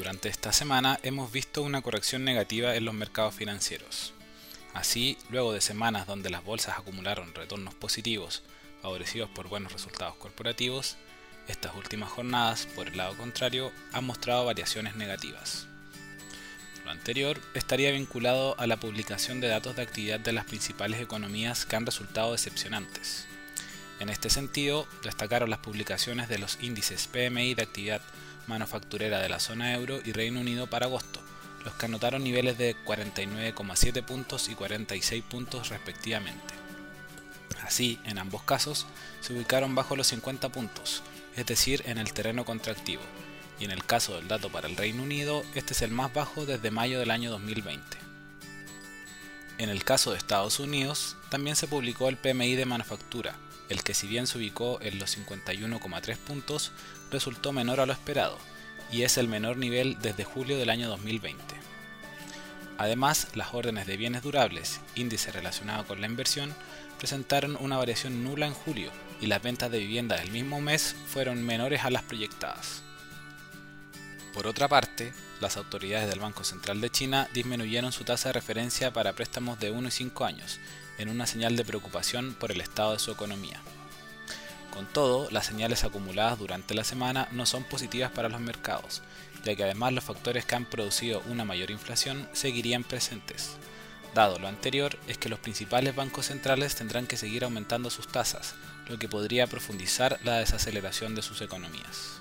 Durante esta semana hemos visto una corrección negativa en los mercados financieros. Así, luego de semanas donde las bolsas acumularon retornos positivos, favorecidos por buenos resultados corporativos, estas últimas jornadas, por el lado contrario, han mostrado variaciones negativas. Lo anterior estaría vinculado a la publicación de datos de actividad de las principales economías que han resultado decepcionantes. En este sentido, destacaron las publicaciones de los índices PMI de actividad manufacturera de la zona euro y Reino Unido para agosto, los que anotaron niveles de 49,7 puntos y 46 puntos respectivamente. Así, en ambos casos, se ubicaron bajo los 50 puntos, es decir, en el terreno contractivo, y en el caso del dato para el Reino Unido, este es el más bajo desde mayo del año 2020. En el caso de Estados Unidos, también se publicó el PMI de manufactura, el que si bien se ubicó en los 51,3 puntos, resultó menor a lo esperado, y es el menor nivel desde julio del año 2020. Además, las órdenes de bienes durables, índice relacionado con la inversión, presentaron una variación nula en julio, y las ventas de vivienda del mismo mes fueron menores a las proyectadas. Por otra parte, las autoridades del Banco Central de China disminuyeron su tasa de referencia para préstamos de 1 y 5 años, en una señal de preocupación por el estado de su economía. Con todo, las señales acumuladas durante la semana no son positivas para los mercados, ya que además los factores que han producido una mayor inflación seguirían presentes. Dado lo anterior, es que los principales bancos centrales tendrán que seguir aumentando sus tasas, lo que podría profundizar la desaceleración de sus economías.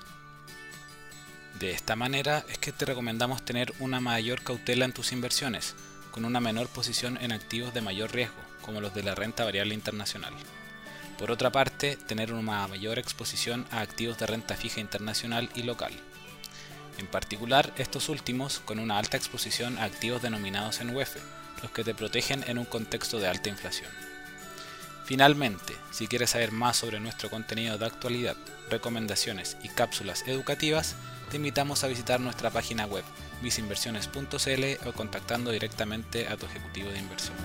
De esta manera es que te recomendamos tener una mayor cautela en tus inversiones, con una menor posición en activos de mayor riesgo, como los de la renta variable internacional. Por otra parte, tener una mayor exposición a activos de renta fija internacional y local. En particular, estos últimos con una alta exposición a activos denominados en UEF, los que te protegen en un contexto de alta inflación. Finalmente, si quieres saber más sobre nuestro contenido de actualidad, recomendaciones y cápsulas educativas, te invitamos a visitar nuestra página web visinversiones.cl o contactando directamente a tu ejecutivo de inversión.